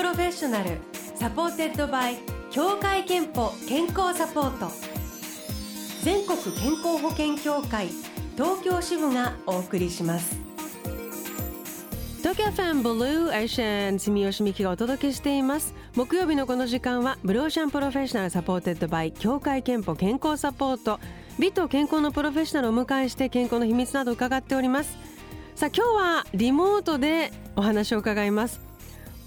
Professional supported by 協会けんぽ健康サポート。全国健康保険協会東京支部がお送りします。東京 FM ブルーオーシャン住吉美紀がお届けしています。木曜日のこの時間はブルーオーシャン Professional supported by 協会けんぽ健康サポート。美と健康のプロフェッショナルをお迎えして健康の秘密など伺っております。さあ今日はリモートでお話を伺います。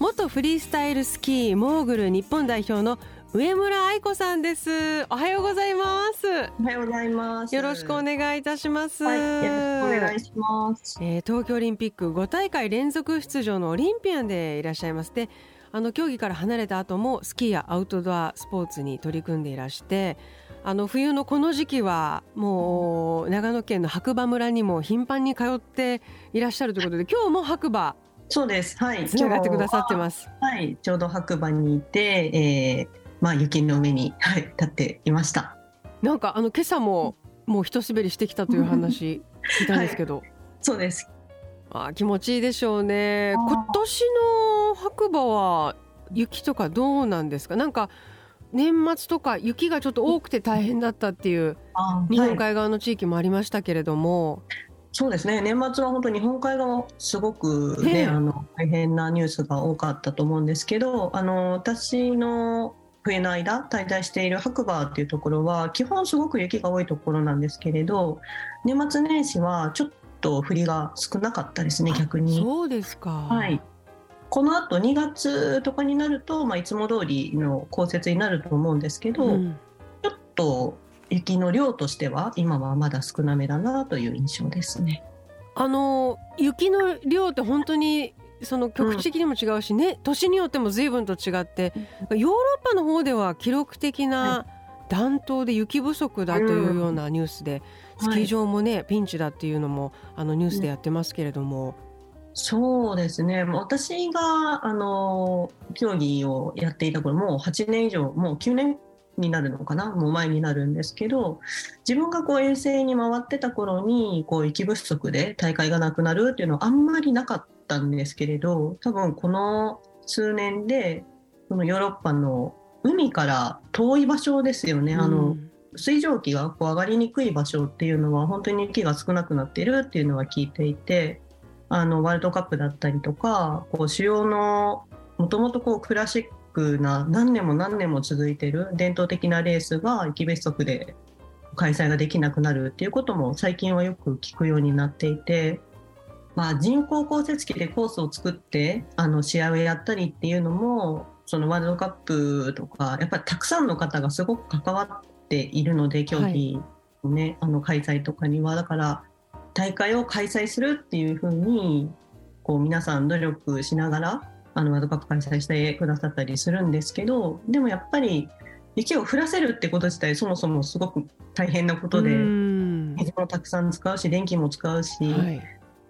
元フリースタイルスキーモーグル日本代表の上村愛子さんです。おはようございます。おはようございます。よろしくお願いいたします、はい、よろしくお願いします、えー、東京オリンピック5大会連続出場のオリンピアンでいらっしゃいます。であの競技から離れた後もスキーやアウトドアスポーツに取り組んでいらしてあの冬のこの時期はもう長野県の白馬村にも頻繁に通っていらっしゃるということで今日も白馬そうです。はい。つながってくださってます。はい。ちょうど白馬にいて、えー、まあ雪の上に、はい、立っていました。なんかあの今朝ももう一滑りしてきたという話聞いたんですけど、はい、そうです。あ気持ちいいでしょうね。今年の白馬は雪とかどうなんですか？なんか年末とか雪がちょっと多くて大変だったっていう日本海側の地域もありましたけれども、はい、そうですね。年末は本当日本海側すごくね、あの大変なニュースが多かったと思うんですけどあの私の冬の間滞在している白馬っていうところは基本すごく雪が多いところなんですけれど年末年始はちょっと降りが少なかったですね逆に。そうですか。はい。このあと2月とかになると、まあ、いつも通りの降雪になると思うんですけど、うん、ちょっと雪の量としては今はまだ少なめだなという印象ですね。あの雪の量って本当にその局地的にも違うしね、うん、年によっても随分と違ってヨーロッパの方では記録的な暖冬で雪不足だというようなニュースで、うん、スキー場もね、はい、ピンチだっていうのもあのニュースでやってますけれども。そうですね。私があの競技をやっていた頃もう8年以上もう9年になるのかな？もう前になるんですけど自分がこう遠征に回ってた頃にこう雪不足で大会がなくなるっていうのはあんまりなかったんですけれど多分この数年でそのヨーロッパの海から遠い場所ですよね、うん、あの水蒸気がこう上がりにくい場所っていうのは本当に雪が少なくなってるっていうのは聞いていてあのワールドカップだったりとかこう主要のもともとクラシッククな何年も何年も続いてる伝統的なレースが雪別足で開催ができなくなるっていうことも最近はよく聞くようになっていて、まあ、人工降雪機でコースを作ってあの試合をやったりっていうのもそのワールドカップとかやっぱりたくさんの方がすごく関わっているので競技ね、はい、あの開催とかには。だから大会を開催するっていうふうにこう皆さん努力しながらあのワールドカップ開催してくださったりするんですけどでもやっぱり雪を降らせるってこと自体そもそもすごく大変なことで水もたくさん使うし電気も使うし、はい。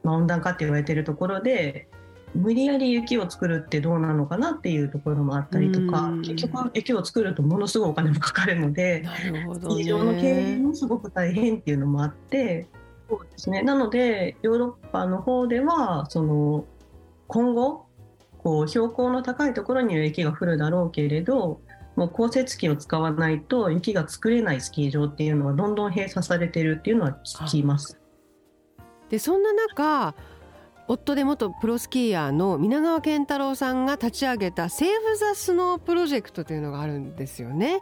まあ、温暖化って言われてるところで無理やり雪を作るってどうなのかなっていうところもあったりとか結局雪を作るとものすごいお金もかかるのでなるほど、ね、の経営もすごく大変っていうのもあってそうですね。なので、ヨーロッパの方では、その、今後、こう、標高の高いところには雪が降るだろうけれど、もう降雪機を使わないと雪が作れないスキー場っていうのはどんどん閉鎖されてるっていうのは聞きます。でそんな中夫で元プロスキーヤーの皆川健太郎さんが立ち上げたセーフ・ザ・スノープロジェクトというのがあるんですよね。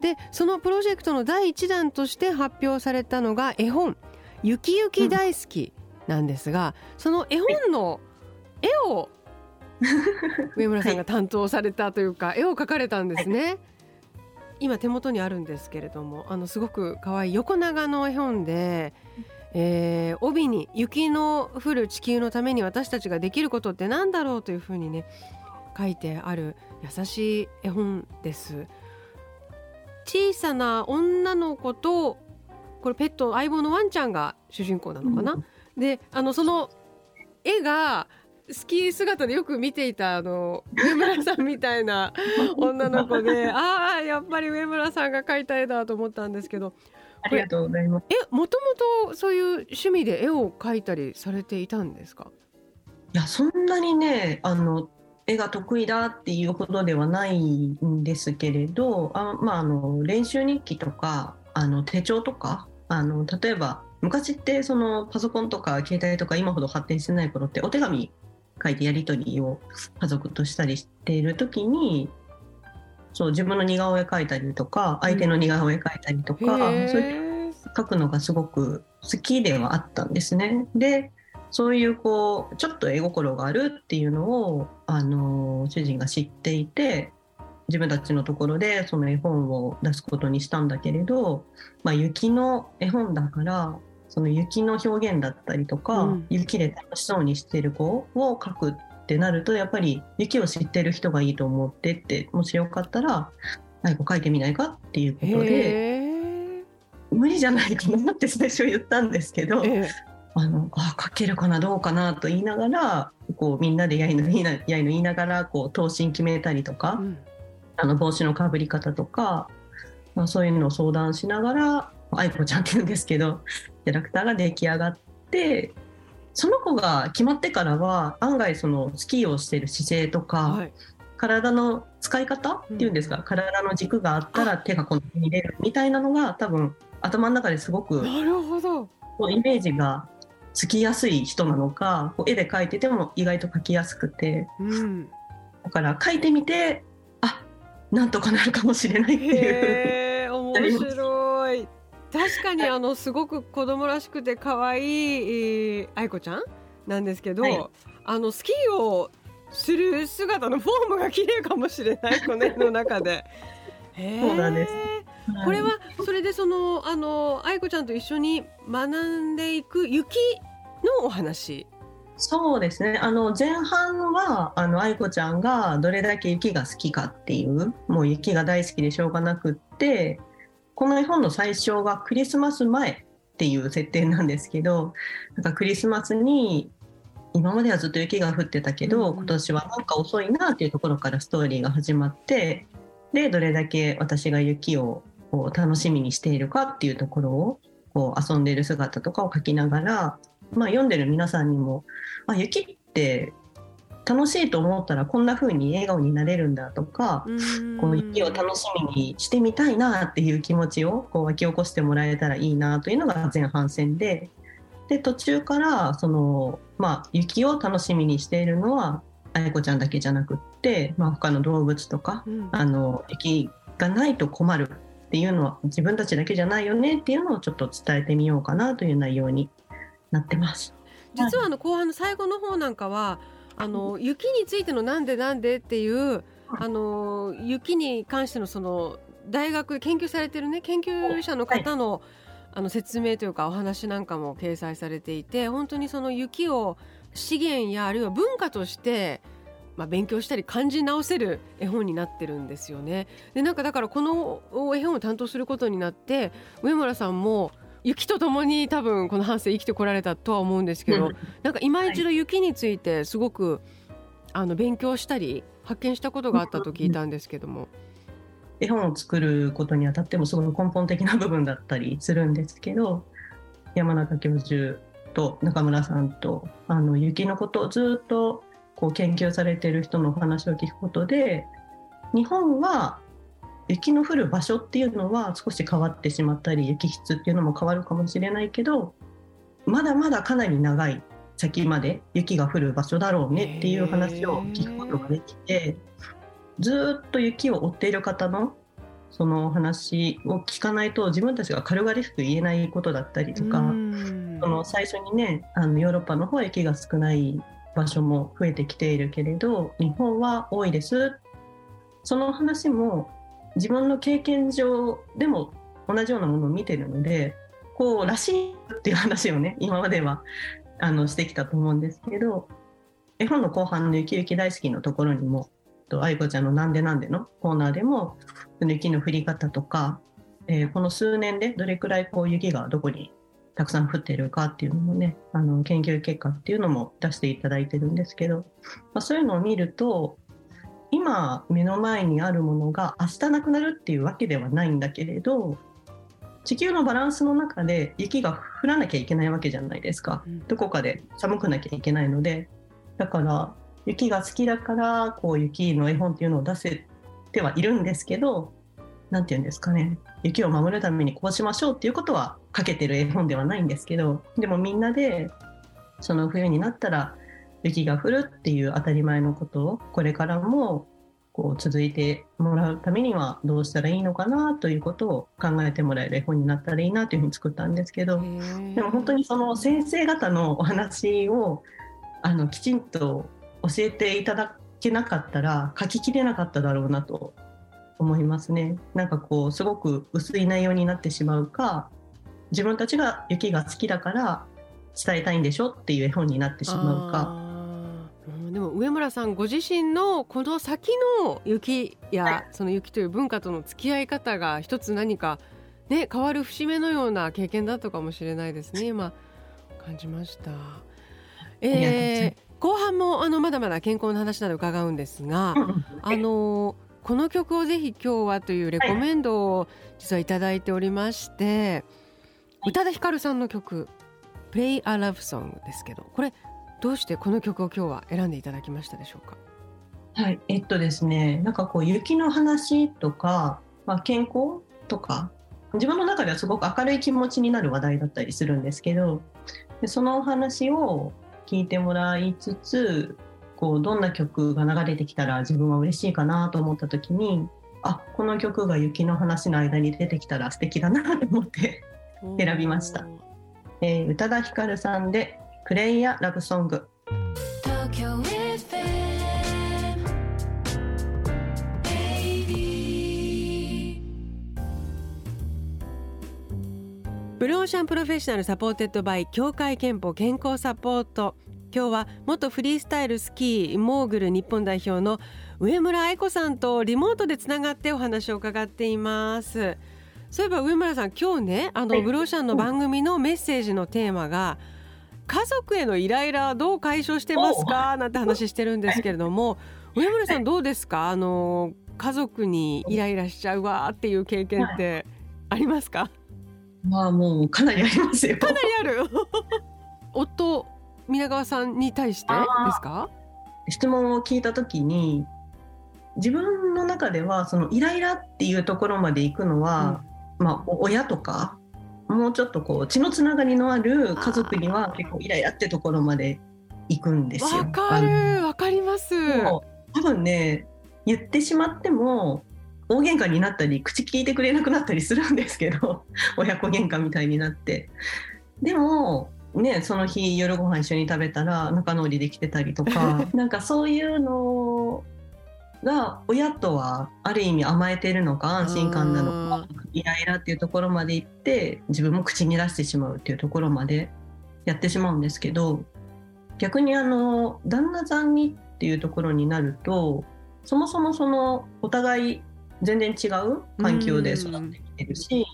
でそのプロジェクトの第1弾として発表されたのが絵本ゆきゆき大好きなんですが、うん、その絵本の絵を上村さんが担当されたというか、はい、絵を描かれたんですね。はい、今手元にあるんですけれどもあのすごく可愛い横長の絵本で、えー、帯に「雪の降る地球のために私たちができることって何だろう?」というふうにね書いてある優しい絵本です。小さな女の子とこれペット相棒のワンちゃんが主人公なのかな、うん、であのその絵がスキー姿でよく見ていたあの 上村さんみたいな 女の子でああやっぱり上村さんが描いた絵だと思ったんですけどありがとうございます。えもともとそういう趣味で絵を描いたりされていたんですか？いやそんなにねあの絵が得意だっていうほどではないんですけれどあ、まあ、あの練習日記とかあの手帳とかあの例えば昔ってそのパソコンとか携帯とか今ほど発展してない頃ってお手紙書いてやり取りを家族としたりしている時にそう自分の似顔絵描いたりとか相手の似顔絵描いたりとか、そういう描くのがすごく好きではあったんですね。でそういうこうちょっと絵心があるっていうのをあの主人が知っていて自分たちのところでその絵本を出すことにしたんだけれど、まあ、雪の絵本だからその雪の表現だったりとか、うん、雪で楽しそうにしてる子を描くってなるとやっぱり雪を知ってる人がいいと思ってってもしよかったら何か描いてみないかっていうことで無理じゃないかなって最初言ったんですけど、あのあ書けるかなどうかなと言いながらこうみんなでやいのいいなやいの言いながらこう答申決めたりとか、うん、あの帽子のかぶり方とか、まあ、そういうのを相談しながら愛子ちゃんって言うんですけどキャラクターが出来上がってその子が決まってからは案外そのスキーをしてる姿勢とか、はい、体の使い方っていうんですか、うん、体の軸があったら手がこの辺に出るみたいなのが多分頭の中ですごくなるほど。イメージがつきやすい人なのか絵で描いてても意外と描きやすくて、うん、だから描いてみてあなんとかなるかもしれないっていう。面白い確かにあのすごく子供らしくて可愛い愛子ちゃんなんですけど、はい、あのスキーをする姿のフォームが綺麗かもしれないこの絵の中で。そうなんです。これはそれでそのあの愛子ちゃんと一緒に学んでいく雪のお話？そうですね。あの前半はあの愛子ちゃんがどれだけ雪が好きかっていうもう雪が大好きでしょうがなくってこの絵本の最初はクリスマス前っていう設定なんですけどなんかクリスマスに今まではずっと雪が降ってたけど、うん、今年はなんか遅いなっていうところからストーリーが始まってでどれだけ私が雪をこう楽しみにしているかっていうところをこう遊んでいる姿とかを描きながらまあ、読んでる皆さんにもあ雪って楽しいと思ったらこんな風に笑顔になれるんだとかこの雪を楽しみにしてみたいなっていう気持ちをこう湧き起こしてもらえたらいいなというのが前半戦で。で途中からその、まあ、雪を楽しみにしているのは愛子ちゃんだけじゃなくって、まあ、他の動物とか、うん、あの雪がないと困るっていうのは自分たちだけじゃないよねっていうのをちょっと伝えてみようかなという内容になってます。実はあの後半の最後の方なんかはあの雪についてのなんでなんでっていうあの雪に関してのその大学研究されてるね研究者の方の、あの説明というかお話なんかも掲載されていて本当にその雪を資源やあるいは文化としてまあ、勉強したり感じ直せる絵本になってるんですよね。でなんかだからこの絵本を担当することになって上村さんも雪とともに多分この半生生きてこられたとは思うんですけど、なんか今一度雪についてすごくあの勉強したり発見したことがあったと聞いたんですけども。絵本を作ることにあたってもすごい根本的な部分だったりするんですけど山中教授と中村さんとあの雪のことをずっとこう研究されている人のお話を聞くことで日本は雪の降る場所っていうのは少し変わってしまったり雪質っていうのも変わるかもしれないけどまだまだかなり長い先まで雪が降る場所だろうねっていう話を聞くことができてずっと雪を追っている方のその話を聞かないと自分たちが軽々しく言えないことだったりとかその最初にねあのヨーロッパの方は雪が少ない場所も増えてきているけれど日本は多いです。その話も自分の経験上でも同じようなものを見てるのでこうらしいっていう話をね今まではあのしてきたと思うんですけど絵本の後半の「雪雪大好き」のところにも愛子ちゃんの「なんでなんで」のコーナーでも雪の降り方とか、えー、この数年でどれくらいこう雪がどこにたくさん降ってるかっていうのもねあの研究結果っていうのも出していただいてるんですけど、まあ、そういうのを見ると今目の前にあるものが明日なくなるっていうわけではないんだけれど地球のバランスの中で雪が降らなきゃいけないわけじゃないですか、うん、どこかで寒くなきゃいけないので。だから雪が好きだからこう雪の絵本っていうのを出せてはいるんですけど何て言うんですかね。雪を守るためにこうしましょうっていうことはかけてる絵本ではないんですけどでもみんなでその冬になったら雪が降るっていう当たり前のことをこれからもこう続いてもらうためにはどうしたらいいのかなということを考えてもらえる絵本になったらいいなというふうに作ったんですけどでも本当にその先生方のお話をあのきちんと教えていただけなかったら書ききれなかっただろうなと思いますね。なんかこうすごく薄い内容になってしまうか自分たちが雪が好きだから伝えたいんでしょっていう絵本になってしまうか。上村さんご自身のこの先の雪や、はい、その雪という文化との付き合い方が一つ何かね変わる節目のような経験だったかもしれないですね。今感じました。えー、後半もあのまだまだ健康の話など伺うんですが、あのこの曲をぜひ今日はというレコメンドを実はいただいておりまして、宇多田ヒカルさんの曲「Play a Love Song」ですけどこれどうしてこの曲を今日は選んでいただきましたでしょうか？はい、えっとですね、なんかこう雪の話とか、まあ、健康とか、自分の中ではすごく明るい気持ちになる話題だったりするんですけど、でそのお話を聞いてもらいつつこうどんな曲が流れてきたら自分は嬉しいかなと思った時にあこの曲が雪の話の間に出てきたら素敵だなと思って選びました、えー、宇多田ヒカルさんで「クレイヤラブソング」ブルーオーシャン Professional supported by 協会けんぽ健康サポート。今日は元フリースタイルスキーモーグル日本代表の上村愛子さんとリモートでつながってお話を伺っています。そういえば上村さん今日ねあのブルーオーシャンの番組のメッセージのテーマが家族へのイライラどう解消してますか？なんて話してるんですけれども。上村さんどうですか？あの家族にイライラしちゃうわっていう経験ってありますか、まあもうかなりありますよ。かなりある。夫皆川さんに対してですか？質問を聞いた時に自分の中ではそのイライラっていうところまで行くのは、うん、まあ親とかもうちょっとこう血のつながりのある家族には結構イライラってところまで行くんですよ。わかるわかります。多分ね言ってしまっても大喧嘩になったり口聞いてくれなくなったりするんですけど 親子喧嘩みたいになってでもねその日夜ご飯一緒に食べたら仲直りできてたりとか なんかそういうのが親とはある意味甘えてるのか安心感なのかイライラっていうところまで行って自分も口に出してしまうっていうところまでやってしまうんですけど逆にあの旦那さんにっていうところになるとそもそもそのお互い全然違う環境で育ってきてるし、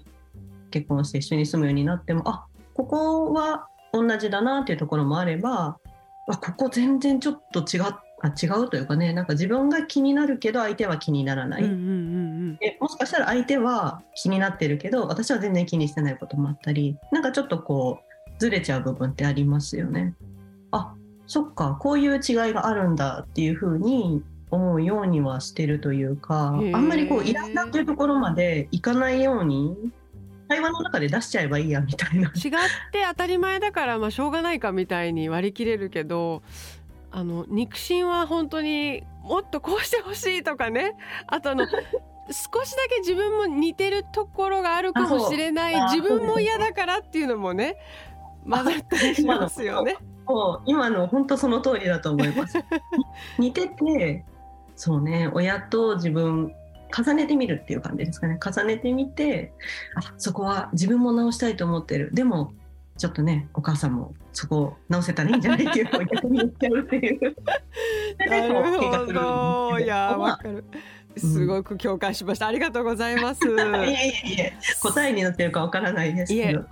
結婚して一緒に住むようになってもあここは同じだなっていうところもあればあここ全然ちょっと違あ違うというかねなんか自分が気になるけど相手は気にならない、うんうんうん、でもしかしたら相手は気になってるけど私は全然気にしてないこともあったりなんかちょっとこうずれちゃう部分ってありますよね。あそっかこういう違いがあるんだっていうふうに思うようにはしてるというかあんまりこうイライラっていうところまでいかないように会話の中で出しちゃえばいいやみたいな。違って当たり前だからまあしょうがないかみたいに割り切れるけどあの肉親は本当にもっとこうしてほしいとかねあとあの 少しだけ自分も似てるところがあるかもしれない自分も嫌だからっていうのもね混ざったりしますよね。今の本当その通りだと思います。似ててそうね親と自分重ねてみるっていう感じですかね重ねてみてあそこは自分も直したいと思ってるでもちょっとねお母さんもそこを直せたらいいんじゃない？っていうのを逆に言っちゃうっていう。なるほどいやわかる。すごく共感しました、うん、ありがとうございます。いえいえいえ答えになってるかわからないですけど。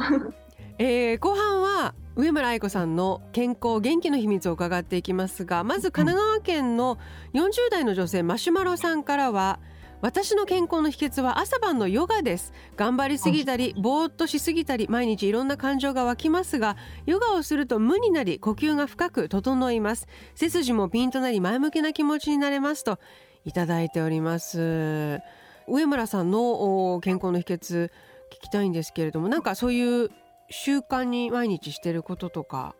えー、後半は上村愛子さんの健康元気の秘密を伺っていきますがまず神奈川県の40代の女性マシュマロさんからは私の健康の秘訣は朝晩のヨガです。頑張りすぎたりぼーっとしすぎたり毎日いろんな感情が湧きますがヨガをすると無になり呼吸が深く整います。背筋もピンとなり前向きな気持ちになれますといただいております。上村さんの健康の秘訣聞きたいんですけれどもなんかそういう習慣に毎日してることとか。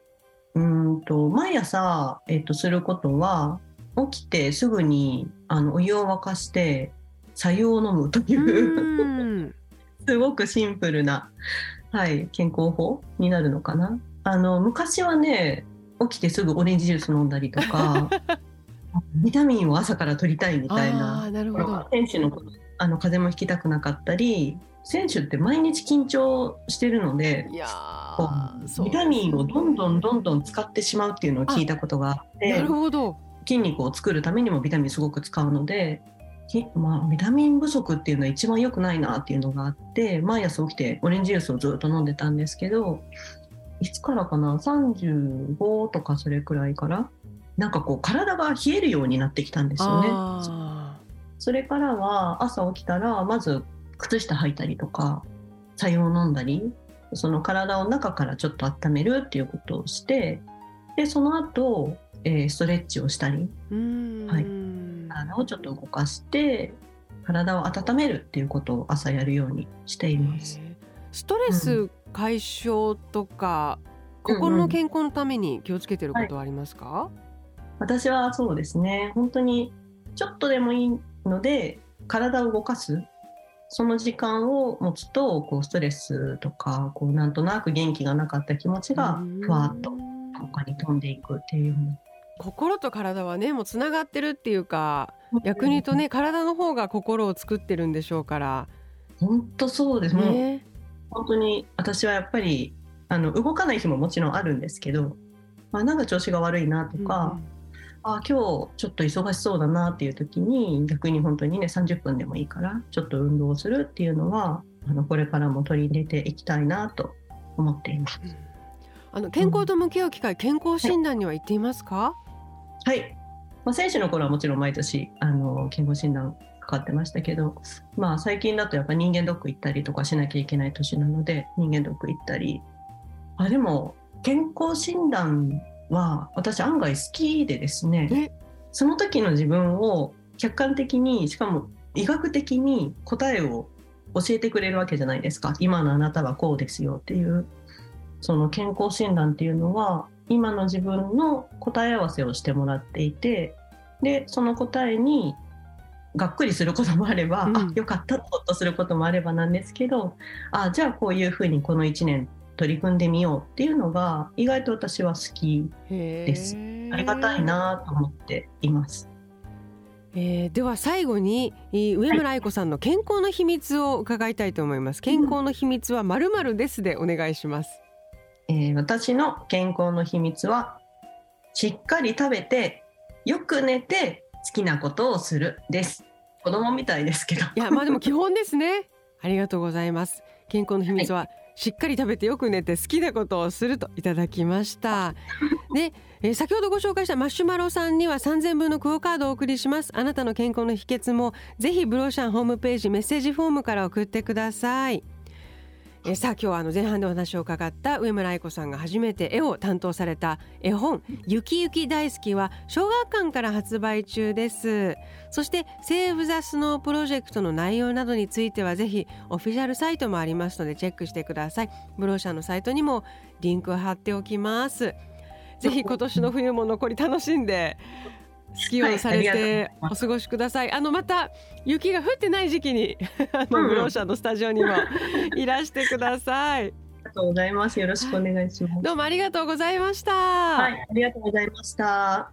うんと毎朝、えっと、することは起きてすぐにあのお湯を沸かして白湯を飲むという すごくシンプルな、はい、健康法になるのかな。あの昔はね起きてすぐオレンジジュース飲んだりとか ビタミンを朝から取りたいみたいな。なるほど。選手のあの風邪もひきたくなかったり選手って毎日緊張してるのでビタミンをどんどんどんどん使ってしまうっていうのを聞いたことがあってなるほど筋肉を作るためにもビタミンすごく使うのでまあ、ビタミン不足っていうのは一番良くないなっていうのがあって毎朝起きてオレンジジュースをずっと飲んでたんですけどいつからかな35とかそれくらいからなんかこう体が冷えるようになってきたんですよね。それからは朝起きたらまず靴下履いたりとか白湯を飲んだりその体を中からちょっと温めるっていうことをしてでその後、えー、ストレッチをしたり。はい体をちょっと動かして体を温めるっていうことを朝やるようにしています。ストレス解消とか、うん、心の健康のために気をつけてることはありますか、はい、私はそうですね。本当にちょっとでもいいので体を動かすその時間を持つとこうストレスとかこうなんとなく元気がなかった気持ちがふわっと他に飛んでいくっていう心と体はねもうつながってるっていうか逆に言うとね体の方が心を作ってるんでしょうから。本当そうです、ね、本当に私はやっぱりあの動かない日ももちろんあるんですけど、まあ、なんか調子が悪いなとか、うん、あ今日ちょっと忙しそうだなっていう時に逆に本当にね30分でもいいからちょっと運動をするっていうのはあのこれからも取り入れていきたいなと思っています。うん、あの健康と向き合う機会、健康診断には行っていますか、はい、まあ、選手の頃はもちろん毎年あの健康診断かかってましたけど、まあ、最近だとやっぱ人間ドック行ったりとかしなきゃいけない年なので人間ドック行ったり。あでも健康診断は私案外好きでですね。その時の自分を客観的にしかも医学的に答えを教えてくれるわけじゃないですか。今のあなたはこうですよっていうその健康診断っていうのは今の自分の答え合わせをしてもらっていてでその答えにがっくりすることもあれば、うん、あよかったとほっとすることもあればなんですけどあじゃあこういうふうにこの1年取り組んでみようっていうのが意外と私は好きです。ありがたいなと思っています。えー、では最後に上村愛子さんの健康の秘密を伺いたいと思います。健康の秘密はまるまるですでお願いします。えー、私の健康の秘密はしっかり食べてよく寝て好きなことをするです。子供みたいですけど。いやまあでも基本ですね。ありがとうございます。健康の秘密は、はい。しっかり食べてよく寝て好きなことをするといただきました。で、えー、先ほどご紹介したマシュマロさんには3000分のクオカードをお送りします。あなたの健康の秘訣もぜひブローシャンホームページメッセージフォームから送ってくださいえさあ今日はあの前半でお話を伺った上村愛子さんが初めて絵を担当された絵本「ゆきゆき大好き」は小学館から発売中です。そして「セーブ・ザ・スノー」プロジェクトの内容などについてはぜひオフィシャルサイトもありますのでチェックしてください。ブローシャのサイトにもリンクを貼っておきます。ぜひ今年の冬も残り楽しんでスキーをされてお過ごしください。はい、あのまた雪が降ってない時期に あのブローシャのスタジオにも いらしてください。ありがとうございます。よろしくお願いします。どうもありがとうございました。はい、ありがとうございました。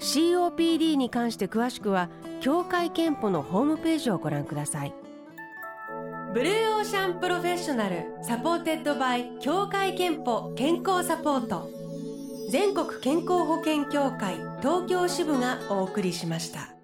COPD に関して詳しくは協会けんぽのホームページをご覧くださいブルーオーシャン Professional supported by 協会けんぽ健康サポート全国健康保険協会東京支部がお送りしました。